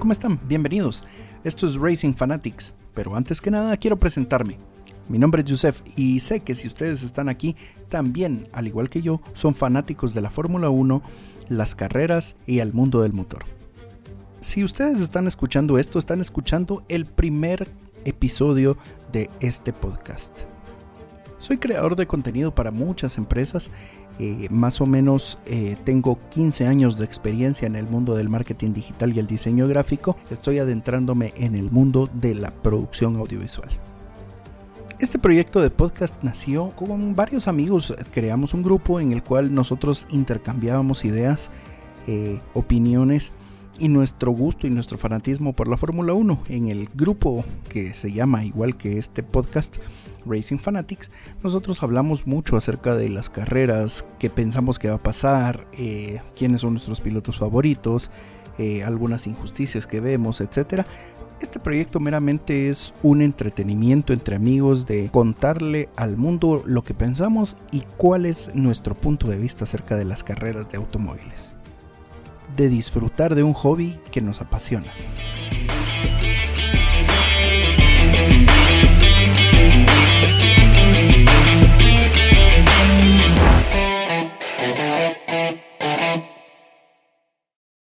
¿cómo están? Bienvenidos. Esto es Racing Fanatics, pero antes que nada quiero presentarme. Mi nombre es Yusef y sé que si ustedes están aquí, también, al igual que yo, son fanáticos de la Fórmula 1, las carreras y el mundo del motor. Si ustedes están escuchando esto, están escuchando el primer episodio de este podcast. Soy creador de contenido para muchas empresas eh, más o menos eh, tengo 15 años de experiencia en el mundo del marketing digital y el diseño gráfico. Estoy adentrándome en el mundo de la producción audiovisual. Este proyecto de podcast nació con varios amigos. Creamos un grupo en el cual nosotros intercambiábamos ideas, eh, opiniones y nuestro gusto y nuestro fanatismo por la Fórmula 1 en el grupo que se llama igual que este podcast Racing Fanatics nosotros hablamos mucho acerca de las carreras qué pensamos que va a pasar eh, quiénes son nuestros pilotos favoritos eh, algunas injusticias que vemos etcétera. Este proyecto meramente es un entretenimiento entre amigos de contarle al mundo lo que pensamos y cuál es nuestro punto de vista acerca de las carreras de automóviles de disfrutar de un hobby que nos apasiona.